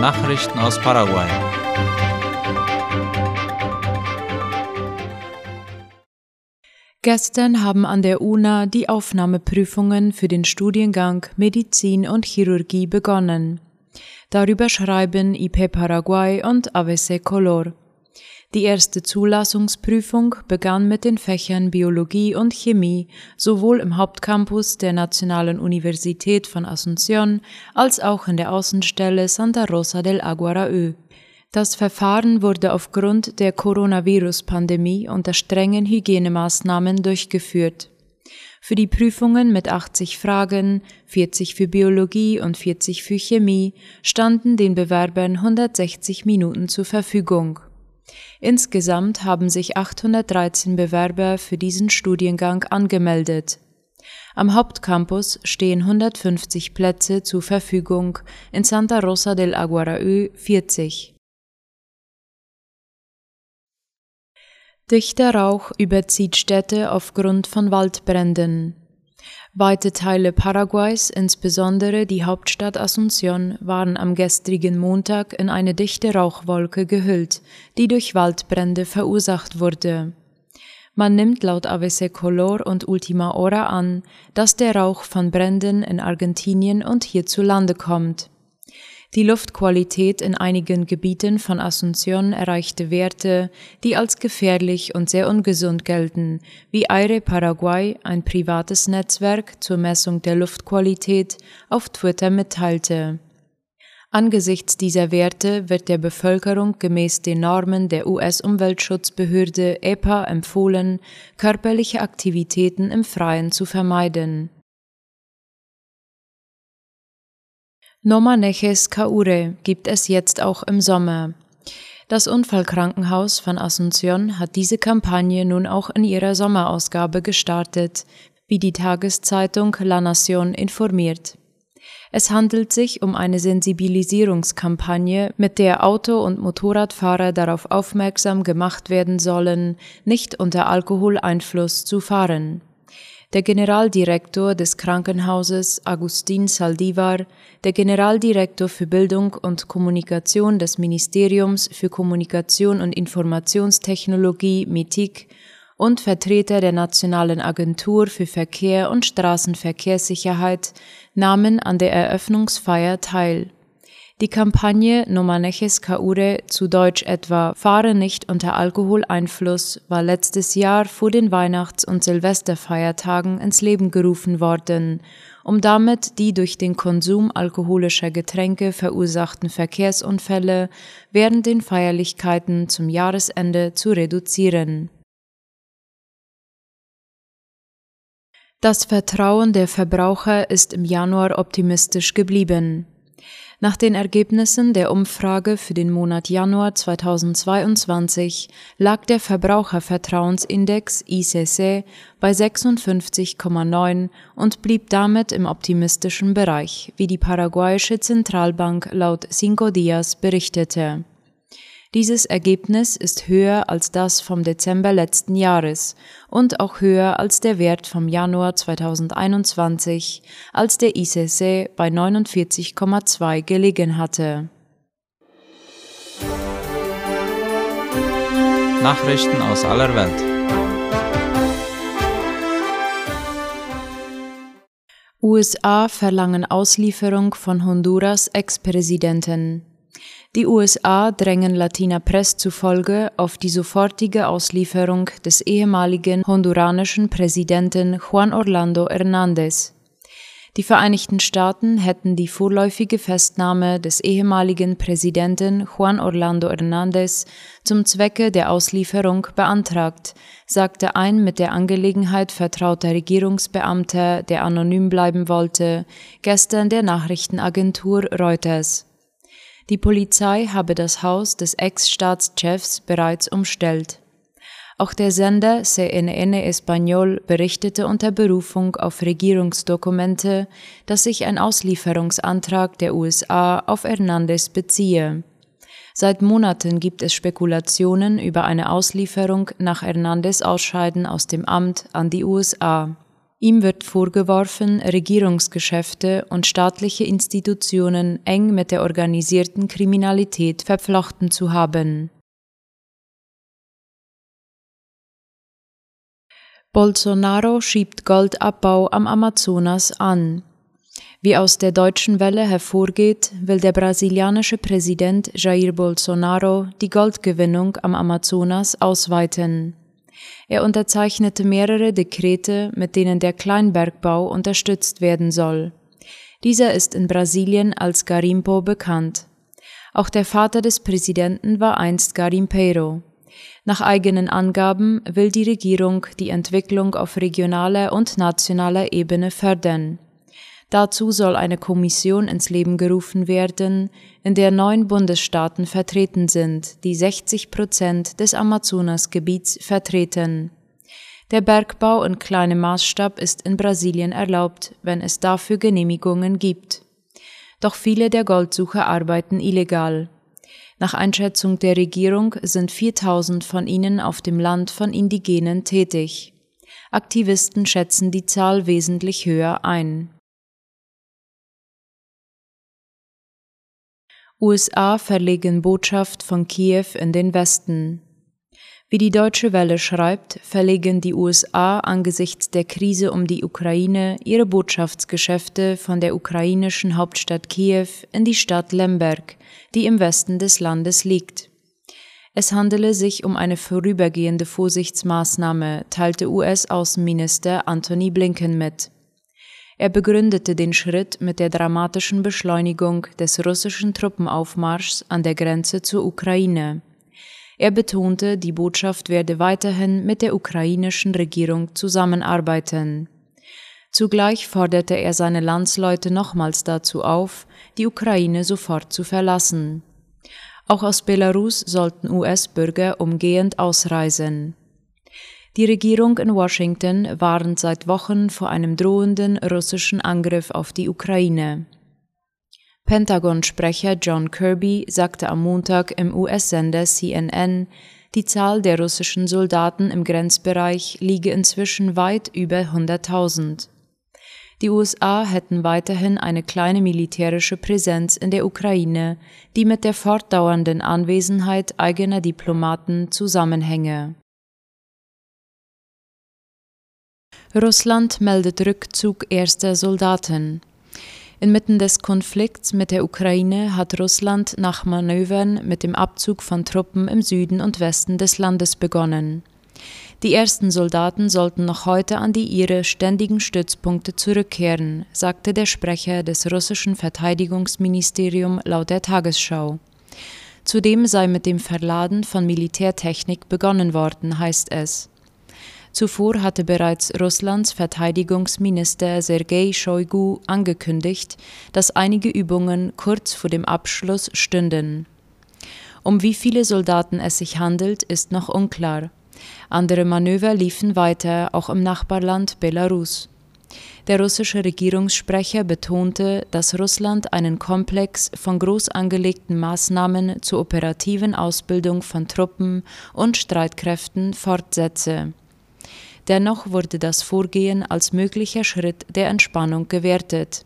Nachrichten aus Paraguay. Gestern haben an der UNA die Aufnahmeprüfungen für den Studiengang Medizin und Chirurgie begonnen. Darüber schreiben IP Paraguay und AVC Color. Die erste Zulassungsprüfung begann mit den Fächern Biologie und Chemie sowohl im Hauptcampus der Nationalen Universität von Asunción als auch in der Außenstelle Santa Rosa del Aguaraö. Das Verfahren wurde aufgrund der Coronavirus-Pandemie unter strengen Hygienemaßnahmen durchgeführt. Für die Prüfungen mit 80 Fragen, 40 für Biologie und 40 für Chemie, standen den Bewerbern 160 Minuten zur Verfügung. Insgesamt haben sich 813 Bewerber für diesen Studiengang angemeldet. Am Hauptcampus stehen 150 Plätze zur Verfügung, in Santa Rosa del Aguaraú 40. Dichter Rauch überzieht Städte aufgrund von Waldbränden. Weite Teile Paraguays, insbesondere die Hauptstadt Asunción, waren am gestrigen Montag in eine dichte Rauchwolke gehüllt, die durch Waldbrände verursacht wurde. Man nimmt laut AVC Color und Ultima Hora an, dass der Rauch von Bränden in Argentinien und hierzulande kommt. Die Luftqualität in einigen Gebieten von Asunción erreichte Werte, die als gefährlich und sehr ungesund gelten, wie Aire Paraguay, ein privates Netzwerk zur Messung der Luftqualität, auf Twitter mitteilte. Angesichts dieser Werte wird der Bevölkerung gemäß den Normen der US-Umweltschutzbehörde EPA empfohlen, körperliche Aktivitäten im Freien zu vermeiden. Noma Neches Kaure gibt es jetzt auch im Sommer. Das Unfallkrankenhaus von Asunción hat diese Kampagne nun auch in ihrer Sommerausgabe gestartet, wie die Tageszeitung La Nación informiert. Es handelt sich um eine Sensibilisierungskampagne, mit der Auto- und Motorradfahrer darauf aufmerksam gemacht werden sollen, nicht unter Alkoholeinfluss zu fahren. Der Generaldirektor des Krankenhauses Agustin Saldivar, der Generaldirektor für Bildung und Kommunikation des Ministeriums für Kommunikation und Informationstechnologie MITIC und Vertreter der Nationalen Agentur für Verkehr und Straßenverkehrssicherheit nahmen an der Eröffnungsfeier teil. Die Kampagne No manejes Kaure, zu Deutsch etwa Fahre nicht unter Alkoholeinfluss, war letztes Jahr vor den Weihnachts- und Silvesterfeiertagen ins Leben gerufen worden, um damit die durch den Konsum alkoholischer Getränke verursachten Verkehrsunfälle während den Feierlichkeiten zum Jahresende zu reduzieren. Das Vertrauen der Verbraucher ist im Januar optimistisch geblieben. Nach den Ergebnissen der Umfrage für den Monat Januar 2022 lag der Verbrauchervertrauensindex ICC bei 56,9 und blieb damit im optimistischen Bereich, wie die paraguayische Zentralbank laut Cinco Dias berichtete. Dieses Ergebnis ist höher als das vom Dezember letzten Jahres und auch höher als der Wert vom Januar 2021, als der ICC bei 49,2 gelegen hatte. Nachrichten aus aller Welt. USA verlangen Auslieferung von Honduras Ex-Präsidenten. Die USA drängen Latina Press zufolge auf die sofortige Auslieferung des ehemaligen honduranischen Präsidenten Juan Orlando Hernández. Die Vereinigten Staaten hätten die vorläufige Festnahme des ehemaligen Präsidenten Juan Orlando Hernández zum Zwecke der Auslieferung beantragt, sagte ein mit der Angelegenheit vertrauter Regierungsbeamter, der anonym bleiben wollte, gestern der Nachrichtenagentur Reuters. Die Polizei habe das Haus des Ex-Staatschefs bereits umstellt. Auch der Sender CNN Español berichtete unter Berufung auf Regierungsdokumente, dass sich ein Auslieferungsantrag der USA auf Hernandez beziehe. Seit Monaten gibt es Spekulationen über eine Auslieferung nach Hernandez Ausscheiden aus dem Amt an die USA. Ihm wird vorgeworfen, Regierungsgeschäfte und staatliche Institutionen eng mit der organisierten Kriminalität verflochten zu haben. Bolsonaro schiebt Goldabbau am Amazonas an. Wie aus der deutschen Welle hervorgeht, will der brasilianische Präsident Jair Bolsonaro die Goldgewinnung am Amazonas ausweiten. Er unterzeichnete mehrere Dekrete, mit denen der Kleinbergbau unterstützt werden soll. Dieser ist in Brasilien als Garimpo bekannt. Auch der Vater des Präsidenten war einst Garimpeiro. Nach eigenen Angaben will die Regierung die Entwicklung auf regionaler und nationaler Ebene fördern. Dazu soll eine Kommission ins Leben gerufen werden, in der neun Bundesstaaten vertreten sind, die 60 Prozent des Amazonasgebiets vertreten. Der Bergbau in kleinem Maßstab ist in Brasilien erlaubt, wenn es dafür Genehmigungen gibt. Doch viele der Goldsucher arbeiten illegal. Nach Einschätzung der Regierung sind 4000 von ihnen auf dem Land von Indigenen tätig. Aktivisten schätzen die Zahl wesentlich höher ein. USA verlegen Botschaft von Kiew in den Westen. Wie die Deutsche Welle schreibt, verlegen die USA angesichts der Krise um die Ukraine ihre Botschaftsgeschäfte von der ukrainischen Hauptstadt Kiew in die Stadt Lemberg, die im Westen des Landes liegt. Es handele sich um eine vorübergehende Vorsichtsmaßnahme, teilte US-Außenminister Anthony Blinken mit. Er begründete den Schritt mit der dramatischen Beschleunigung des russischen Truppenaufmarschs an der Grenze zur Ukraine. Er betonte, die Botschaft werde weiterhin mit der ukrainischen Regierung zusammenarbeiten. Zugleich forderte er seine Landsleute nochmals dazu auf, die Ukraine sofort zu verlassen. Auch aus Belarus sollten US-Bürger umgehend ausreisen. Die Regierung in Washington warnt seit Wochen vor einem drohenden russischen Angriff auf die Ukraine. Pentagon-Sprecher John Kirby sagte am Montag im US-Sender CNN, die Zahl der russischen Soldaten im Grenzbereich liege inzwischen weit über 100.000. Die USA hätten weiterhin eine kleine militärische Präsenz in der Ukraine, die mit der fortdauernden Anwesenheit eigener Diplomaten zusammenhänge. Russland meldet Rückzug erster Soldaten. Inmitten des Konflikts mit der Ukraine hat Russland nach Manövern mit dem Abzug von Truppen im Süden und Westen des Landes begonnen. Die ersten Soldaten sollten noch heute an die ihre ständigen Stützpunkte zurückkehren, sagte der Sprecher des russischen Verteidigungsministeriums laut der Tagesschau. Zudem sei mit dem Verladen von Militärtechnik begonnen worden, heißt es. Zuvor hatte bereits Russlands Verteidigungsminister Sergei Shoigu angekündigt, dass einige Übungen kurz vor dem Abschluss stünden. Um wie viele Soldaten es sich handelt, ist noch unklar. Andere Manöver liefen weiter, auch im Nachbarland Belarus. Der russische Regierungssprecher betonte, dass Russland einen Komplex von groß angelegten Maßnahmen zur operativen Ausbildung von Truppen und Streitkräften fortsetze. Dennoch wurde das Vorgehen als möglicher Schritt der Entspannung gewertet.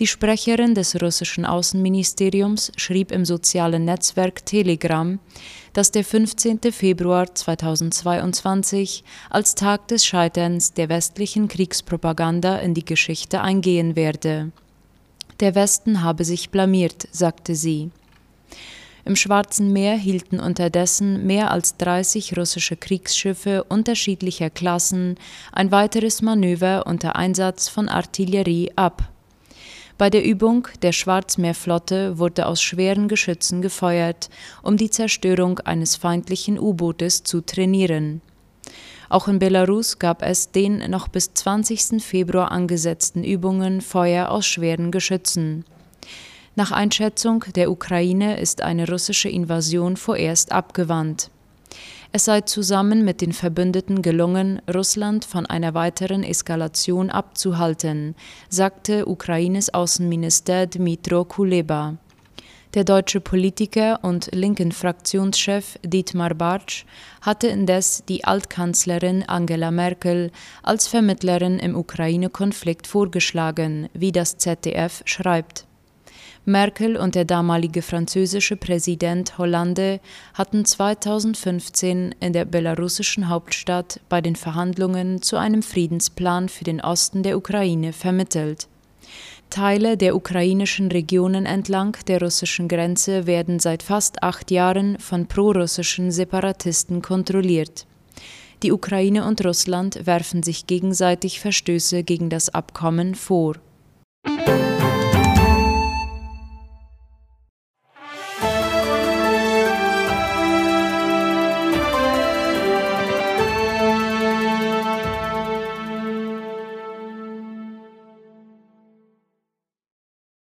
Die Sprecherin des russischen Außenministeriums schrieb im sozialen Netzwerk Telegram, dass der 15. Februar 2022 als Tag des Scheiterns der westlichen Kriegspropaganda in die Geschichte eingehen werde. Der Westen habe sich blamiert, sagte sie. Im Schwarzen Meer hielten unterdessen mehr als 30 russische Kriegsschiffe unterschiedlicher Klassen ein weiteres Manöver unter Einsatz von Artillerie ab. Bei der Übung der Schwarzmeerflotte wurde aus schweren Geschützen gefeuert, um die Zerstörung eines feindlichen U-Bootes zu trainieren. Auch in Belarus gab es den noch bis 20. Februar angesetzten Übungen Feuer aus schweren Geschützen. Nach Einschätzung der Ukraine ist eine russische Invasion vorerst abgewandt. Es sei zusammen mit den Verbündeten gelungen, Russland von einer weiteren Eskalation abzuhalten, sagte Ukraines Außenminister Dmytro Kuleba. Der deutsche Politiker und linken Fraktionschef Dietmar Bartsch hatte indes die Altkanzlerin Angela Merkel als Vermittlerin im Ukraine-Konflikt vorgeschlagen, wie das ZDF schreibt. Merkel und der damalige französische Präsident Hollande hatten 2015 in der belarussischen Hauptstadt bei den Verhandlungen zu einem Friedensplan für den Osten der Ukraine vermittelt. Teile der ukrainischen Regionen entlang der russischen Grenze werden seit fast acht Jahren von prorussischen Separatisten kontrolliert. Die Ukraine und Russland werfen sich gegenseitig Verstöße gegen das Abkommen vor